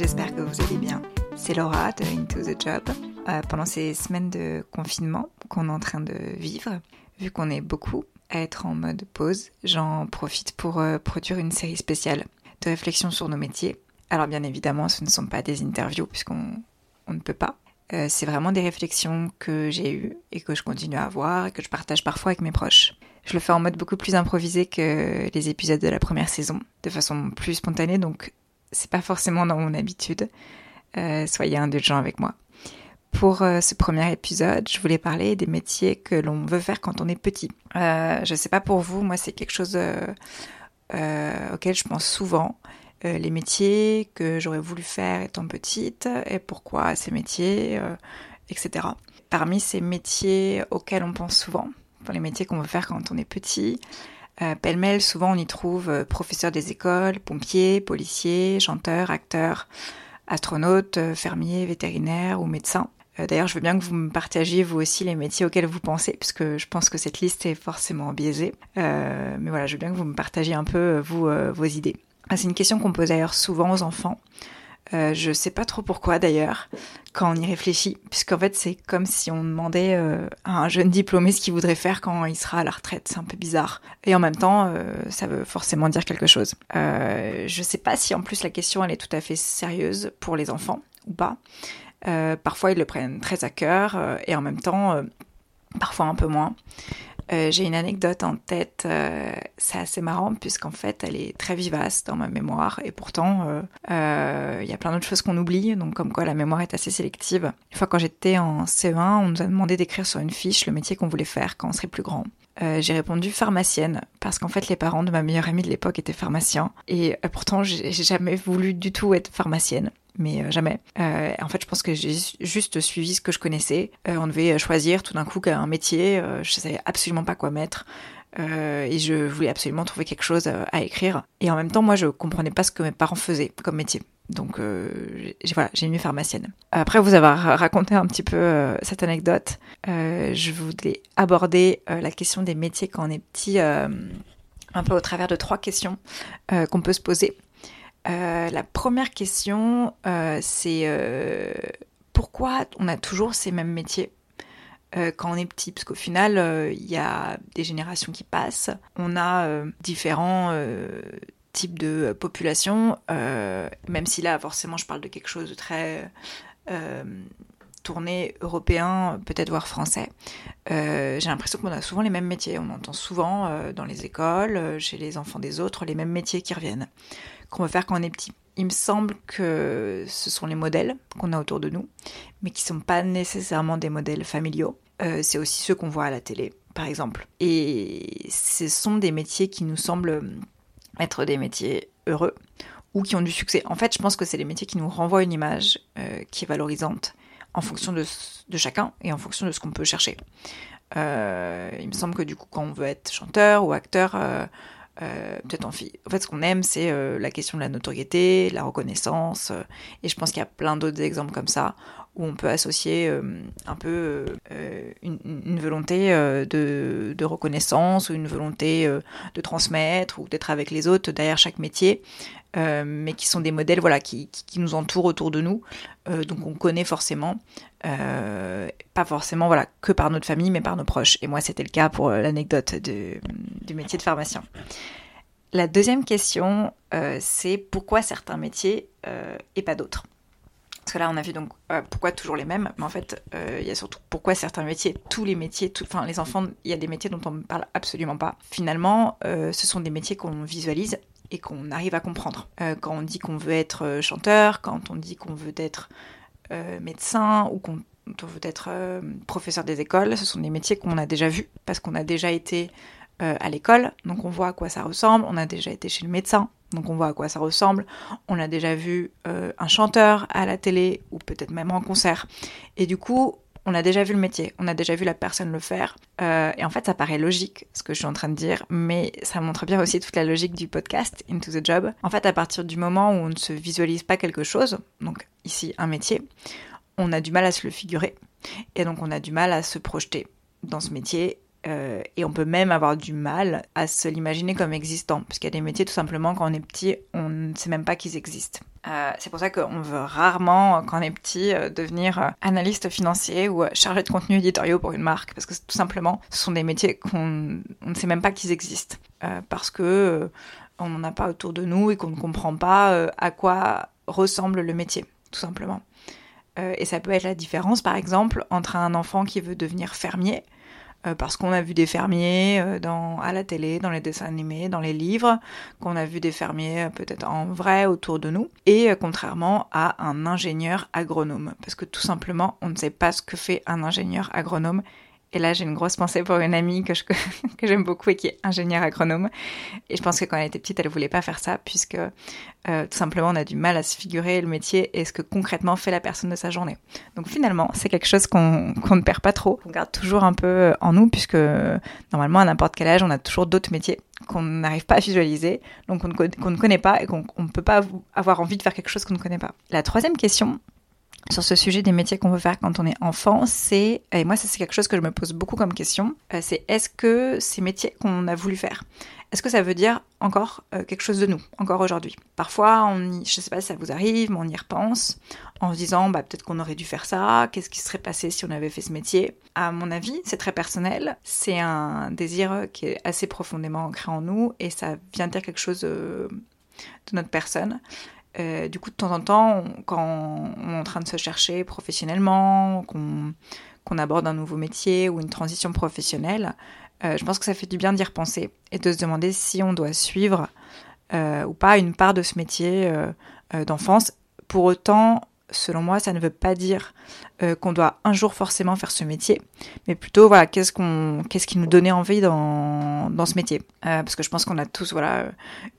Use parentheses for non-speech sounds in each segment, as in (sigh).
j'espère que vous allez bien. C'est Laura de Into the Job. Euh, pendant ces semaines de confinement qu'on est en train de vivre, vu qu'on est beaucoup à être en mode pause, j'en profite pour euh, produire une série spéciale de réflexions sur nos métiers. Alors bien évidemment, ce ne sont pas des interviews puisqu'on on ne peut pas. Euh, c'est vraiment des réflexions que j'ai eues et que je continue à avoir et que je partage parfois avec mes proches. Je le fais en mode beaucoup plus improvisé que les épisodes de la première saison, de façon plus spontanée, donc c'est pas forcément dans mon habitude. Euh, soyez indulgents avec moi. Pour euh, ce premier épisode, je voulais parler des métiers que l'on veut faire quand on est petit. Euh, je sais pas pour vous, moi c'est quelque chose euh, auquel je pense souvent. Les métiers que j'aurais voulu faire étant petite et pourquoi ces métiers, etc. Parmi ces métiers auxquels on pense souvent, pour les métiers qu'on veut faire quand on est petit, euh, pêle-mêle, souvent on y trouve euh, professeurs des écoles, pompiers, policiers, chanteurs, acteurs, astronautes, euh, fermiers, vétérinaires ou médecins. D'ailleurs, je veux bien que vous me partagiez vous aussi les métiers auxquels vous pensez, puisque je pense que cette liste est forcément biaisée. Mais voilà, je veux bien que vous me partagiez un peu vous vos idées. Ah, C'est une question qu'on pose d'ailleurs souvent aux enfants. Euh, je sais pas trop pourquoi d'ailleurs, quand on y réfléchit, puisqu'en fait c'est comme si on demandait euh, à un jeune diplômé ce qu'il voudrait faire quand il sera à la retraite. C'est un peu bizarre. Et en même temps, euh, ça veut forcément dire quelque chose. Je sais pas si en plus la question elle est tout à fait sérieuse pour les enfants ou pas. Parfois ils le prennent très à cœur et en même temps, parfois un peu moins. Euh, J'ai une anecdote en tête, euh, c'est assez marrant puisqu'en fait elle est très vivace dans ma mémoire et pourtant euh, il y a plein d'autres choses qu'on oublie, donc comme quoi la mémoire est assez sélective. Une fois quand j'étais en CE1, on nous a demandé d'écrire sur une fiche le métier qu'on voulait faire quand on serait plus grand. J'ai répondu pharmacienne parce qu'en fait les parents de ma meilleure amie de l'époque étaient pharmaciens et pourtant j'ai jamais voulu du tout être pharmacienne mais euh, jamais. Euh, en fait, je pense que j'ai juste suivi ce que je connaissais. Euh, on devait choisir tout d'un coup un métier. Euh, je savais absolument pas quoi mettre. Et je voulais absolument trouver quelque chose à écrire. Et en même temps, moi, je comprenais pas ce que mes parents faisaient comme métier. Donc, j'ai voilà, j'ai mis pharmacienne. Après vous avoir raconté un petit peu cette anecdote, je voulais aborder la question des métiers quand on est petit, un peu au travers de trois questions qu'on peut se poser. Euh, la première question, euh, c'est euh, pourquoi on a toujours ces mêmes métiers quand on est petit? Parce qu'au final, il y a des générations qui passent, on a différents types de populations, même si là, forcément, je parle de quelque chose de très tourné européen, peut-être voire français. J'ai l'impression qu'on a souvent les mêmes métiers. On entend souvent dans les écoles, chez les enfants des autres, les mêmes métiers qui reviennent qu'on veut faire quand on est petit. Il me semble que ce sont les modèles qu'on a autour de nous, mais qui ne sont pas nécessairement des modèles familiaux. Euh, c'est aussi ceux qu'on voit à la télé, par exemple. Et ce sont des métiers qui nous semblent être des métiers heureux ou qui ont du succès. En fait, je pense que c'est des métiers qui nous renvoient une image euh, qui est valorisante en fonction de, de chacun et en fonction de ce qu'on peut chercher. Euh, il me semble que du coup, quand on veut être chanteur ou acteur, peut-être en fille. En fait, ce qu'on aime, c'est euh, la question de la notoriété, la reconnaissance. euh, et je pense qu'il y a plein d'autres exemples comme ça où on peut associer euh, un peu euh, une, volonté euh, de, reconnaissance ou une volonté de transmettre ou d'être avec les autres derrière chaque métier, mais qui sont des modèles voilà qui, nous entourent autour de nous, donc on connaît forcément, pas forcément que par notre famille, mais par nos proches. Et moi, c'était le cas pour l'anecdote du métier de pharmacien. La deuxième question, c'est pourquoi certains métiers et pas d'autres? Parce que là, on a vu donc euh, pourquoi toujours les mêmes, mais en fait, euh, il y a surtout pourquoi certains métiers, tous les métiers, enfin les enfants, il y a des métiers dont on ne parle absolument pas. Finalement, euh, ce sont des métiers qu'on visualise et qu'on arrive à comprendre. Quand on dit qu'on veut être chanteur, quand on dit qu'on veut être médecin ou qu'on on veut être professeur des écoles, ce sont des métiers qu'on a déjà vus parce qu'on a déjà été à l'école, donc on voit à quoi ça ressemble, on a déjà été chez le médecin, donc on voit à quoi ça ressemble, on a déjà vu euh, un chanteur à la télé ou peut-être même en concert, et du coup on a déjà vu le métier, on a déjà vu la personne le faire, euh, et en fait ça paraît logique ce que je suis en train de dire, mais ça montre bien aussi toute la logique du podcast Into the Job. En fait à partir du moment où on ne se visualise pas quelque chose, donc ici un métier, on a du mal à se le figurer, et donc on a du mal à se projeter dans ce métier euh, et on peut même avoir du mal à se l'imaginer comme existant, parce qu'il y a des métiers tout simplement quand on est petit, on ne sait même pas qu'ils existent. Euh, c'est pour ça qu'on veut rarement, quand on est petit, euh, devenir analyste financier ou chargé de contenu éditoriaux pour une marque, parce que tout simplement, ce sont des métiers qu'on ne sait même pas qu'ils existent, parce que on n'en a pas autour de nous et qu'on ne comprend pas à quoi ressemble le métier, tout simplement. et ça peut être la différence, par exemple, entre un enfant qui veut devenir fermier euh, parce qu'on a vu des fermiers euh, dans, à la télé, dans les dessins animés, dans les livres, qu'on a vu des fermiers euh, peut-être en vrai autour de nous, et contrairement à un ingénieur agronome, parce que tout simplement, on ne sait pas ce que fait un ingénieur agronome et là, j'ai une grosse pensée pour une amie que, je, (laughs) que j'aime beaucoup et qui est ingénieure agronome. Et je pense que quand elle était petite, elle voulait pas faire ça puisque euh, tout simplement, on a du mal à se figurer le métier et ce que concrètement fait la personne de sa journée. Donc finalement, c'est quelque chose qu'on, qu'on ne perd pas trop. On garde toujours un peu en nous puisque normalement, à n'importe quel âge, on a toujours d'autres métiers qu'on n'arrive pas à visualiser, donc qu'on ne connaît pas et qu'on ne peut pas avoir envie de faire quelque chose qu'on ne connaît pas. La troisième question, sur ce sujet des métiers qu'on veut faire quand on est enfant, c'est, et moi ça c'est quelque chose que je me pose beaucoup comme question, euh, c'est est-ce que ces métiers qu'on a voulu faire, est-ce que ça veut dire encore euh, quelque chose de nous, encore aujourd'hui? Parfois, on y, je sais pas si ça vous arrive, mais on y repense en se disant bah, peut-être qu'on aurait dû faire ça, qu'est-ce qui serait passé si on avait fait ce métier? À mon avis, c'est très personnel, c'est un désir qui est assez profondément ancré en nous et ça vient dire quelque chose euh, de notre personne. Euh, du coup, de temps en temps, quand on est en train de se chercher professionnellement, qu'on aborde un nouveau métier ou une transition professionnelle, euh, je pense que ça fait du bien d'y repenser et de se demander si on doit suivre euh, ou pas une part de ce métier d'enfance. Pour autant, selon moi, ça ne veut pas dire euh, qu'on doit un jour forcément faire ce métier, mais plutôt voilà, qu'est-ce qu'on, qu'est-ce qui nous donnait envie dans, dans ce métier. Euh, parce que je pense qu'on a tous voilà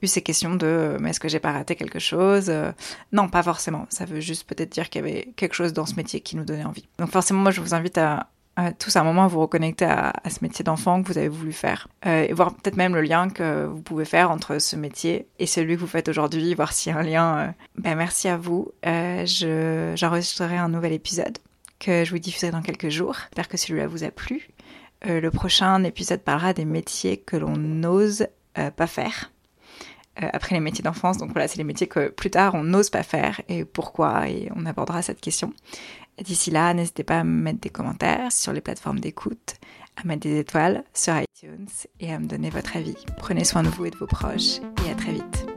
eu ces questions de, mais est-ce que j'ai pas raté quelque chose euh, Non, pas forcément. Ça veut juste peut-être dire qu'il y avait quelque chose dans ce métier qui nous donnait envie. Donc forcément, moi, je vous invite à, tous à un moment vous reconnecter à, ce métier d'enfant que vous avez voulu faire euh, et voir peut-être même le lien que vous pouvez faire entre ce métier et celui que vous faites aujourd'hui, voir s'il y a un lien. Euh. Ben, merci à vous. Euh, je, j'enregistrerai un nouvel épisode que je vous diffuserai dans quelques jours. J'espère que celui-là vous a plu. le prochain épisode parlera des métiers que l'on n'ose pas faire. après les métiers d'enfance, donc voilà, c'est les métiers que plus tard on n'ose pas faire et pourquoi, et on abordera cette question. D'ici là, n'hésitez pas à me mettre des commentaires sur les plateformes d'écoute, à mettre des étoiles sur iTunes et à me donner votre avis. Prenez soin de vous et de vos proches et à très vite.